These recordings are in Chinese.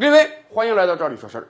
各位，欢迎来到这里说事儿。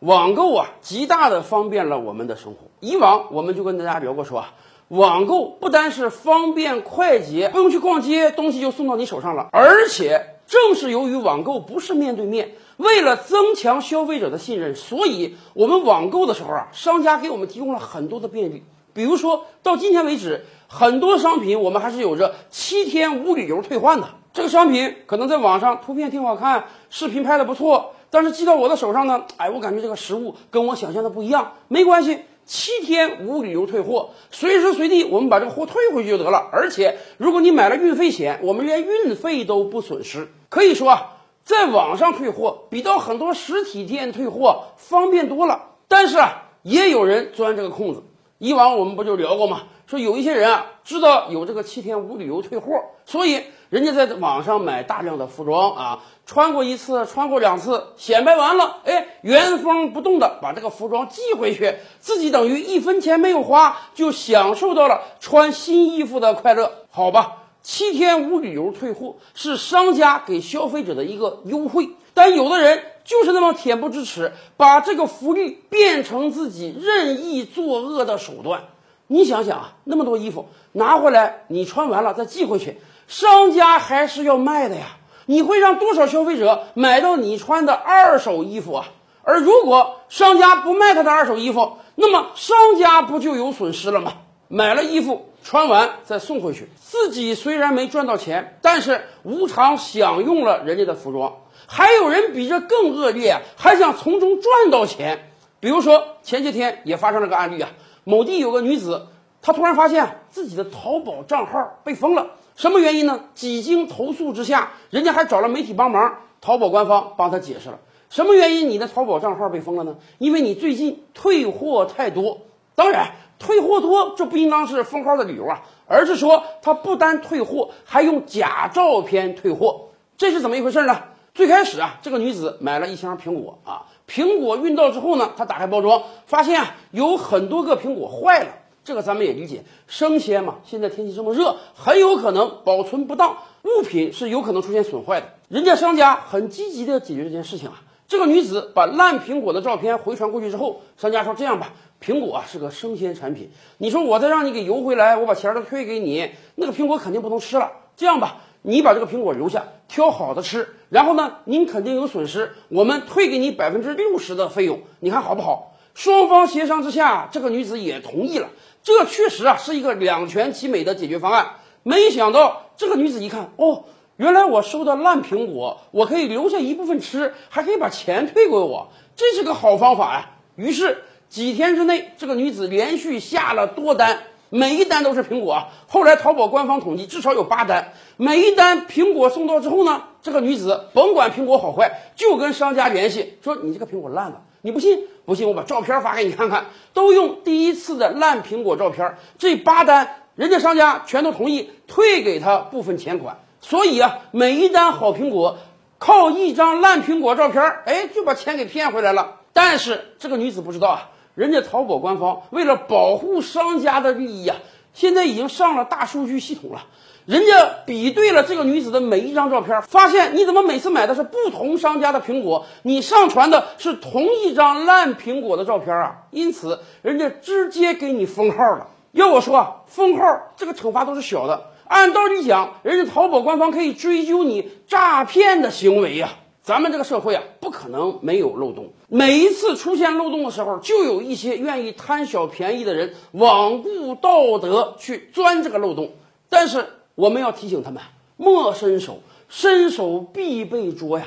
网购啊，极大的方便了我们的生活。以往我们就跟大家聊过说啊，网购不单是方便快捷，不用去逛街，东西就送到你手上了，而且正是由于网购不是面对面，为了增强消费者的信任，所以我们网购的时候啊，商家给我们提供了很多的便利。比如说到今天为止，很多商品我们还是有着七天无理由退换的。这个商品可能在网上图片挺好看，视频拍的不错，但是寄到我的手上呢，哎，我感觉这个实物跟我想象的不一样。没关系，七天无理由退货，随时随地我们把这个货退回去就得了。而且如果你买了运费险，我们连运费都不损失。可以说啊，在网上退货比到很多实体店退货方便多了。但是啊，也有人钻这个空子。以往我们不就聊过吗？说有一些人啊，知道有这个七天无理由退货，所以人家在网上买大量的服装啊，穿过一次，穿过两次，显摆完了，哎，原封不动的把这个服装寄回去，自己等于一分钱没有花，就享受到了穿新衣服的快乐，好吧？七天无理由退货是商家给消费者的一个优惠，但有的人就是那么恬不知耻，把这个福利变成自己任意作恶的手段。你想想啊，那么多衣服拿回来，你穿完了再寄回去，商家还是要卖的呀。你会让多少消费者买到你穿的二手衣服啊？而如果商家不卖他的二手衣服，那么商家不就有损失了吗？买了衣服。穿完再送回去，自己虽然没赚到钱，但是无偿享用了人家的服装。还有人比这更恶劣，还想从中赚到钱。比如说前些天也发生了个案例啊，某地有个女子，她突然发现自己的淘宝账号被封了，什么原因呢？几经投诉之下，人家还找了媒体帮忙，淘宝官方帮她解释了什么原因，你的淘宝账号被封了呢？因为你最近退货太多。当然。退货多，这不应当是封号的理由啊，而是说他不单退货，还用假照片退货，这是怎么一回事呢？最开始啊，这个女子买了一箱苹果啊，苹果运到之后呢，她打开包装，发现啊有很多个苹果坏了，这个咱们也理解，生鲜嘛，现在天气这么热，很有可能保存不当，物品是有可能出现损坏的。人家商家很积极的解决这件事情啊，这个女子把烂苹果的照片回传过去之后，商家说这样吧。苹果啊是个生鲜产品，你说我再让你给邮回来，我把钱都退给你，那个苹果肯定不能吃了。这样吧，你把这个苹果留下，挑好的吃，然后呢，您肯定有损失，我们退给你百分之六十的费用，你看好不好？双方协商之下，这个女子也同意了。这确实啊是一个两全其美的解决方案。没想到这个女子一看，哦，原来我收的烂苹果，我可以留下一部分吃，还可以把钱退给我，这是个好方法呀。于是。几天之内，这个女子连续下了多单，每一单都是苹果。后来淘宝官方统计，至少有八单。每一单苹果送到之后呢，这个女子甭管苹果好坏，就跟商家联系，说你这个苹果烂了，你不信？不信我把照片发给你看看。都用第一次的烂苹果照片，这八单人家商家全都同意退给他部分钱款。所以啊，每一单好苹果，靠一张烂苹果照片，哎，就把钱给骗回来了。但是这个女子不知道啊。人家淘宝官方为了保护商家的利益啊，现在已经上了大数据系统了。人家比对了这个女子的每一张照片，发现你怎么每次买的是不同商家的苹果，你上传的是同一张烂苹果的照片啊？因此，人家直接给你封号了。要我说啊，封号这个惩罚都是小的。按道理讲，人家淘宝官方可以追究你诈骗的行为呀。咱们这个社会啊，不可能没有漏洞。每一次出现漏洞的时候，就有一些愿意贪小便宜的人罔顾道德去钻这个漏洞。但是我们要提醒他们，莫伸手，伸手必被捉呀。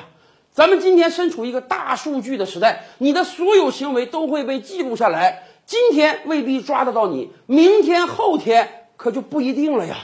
咱们今天身处一个大数据的时代，你的所有行为都会被记录下来。今天未必抓得到你，明天后天可就不一定了呀。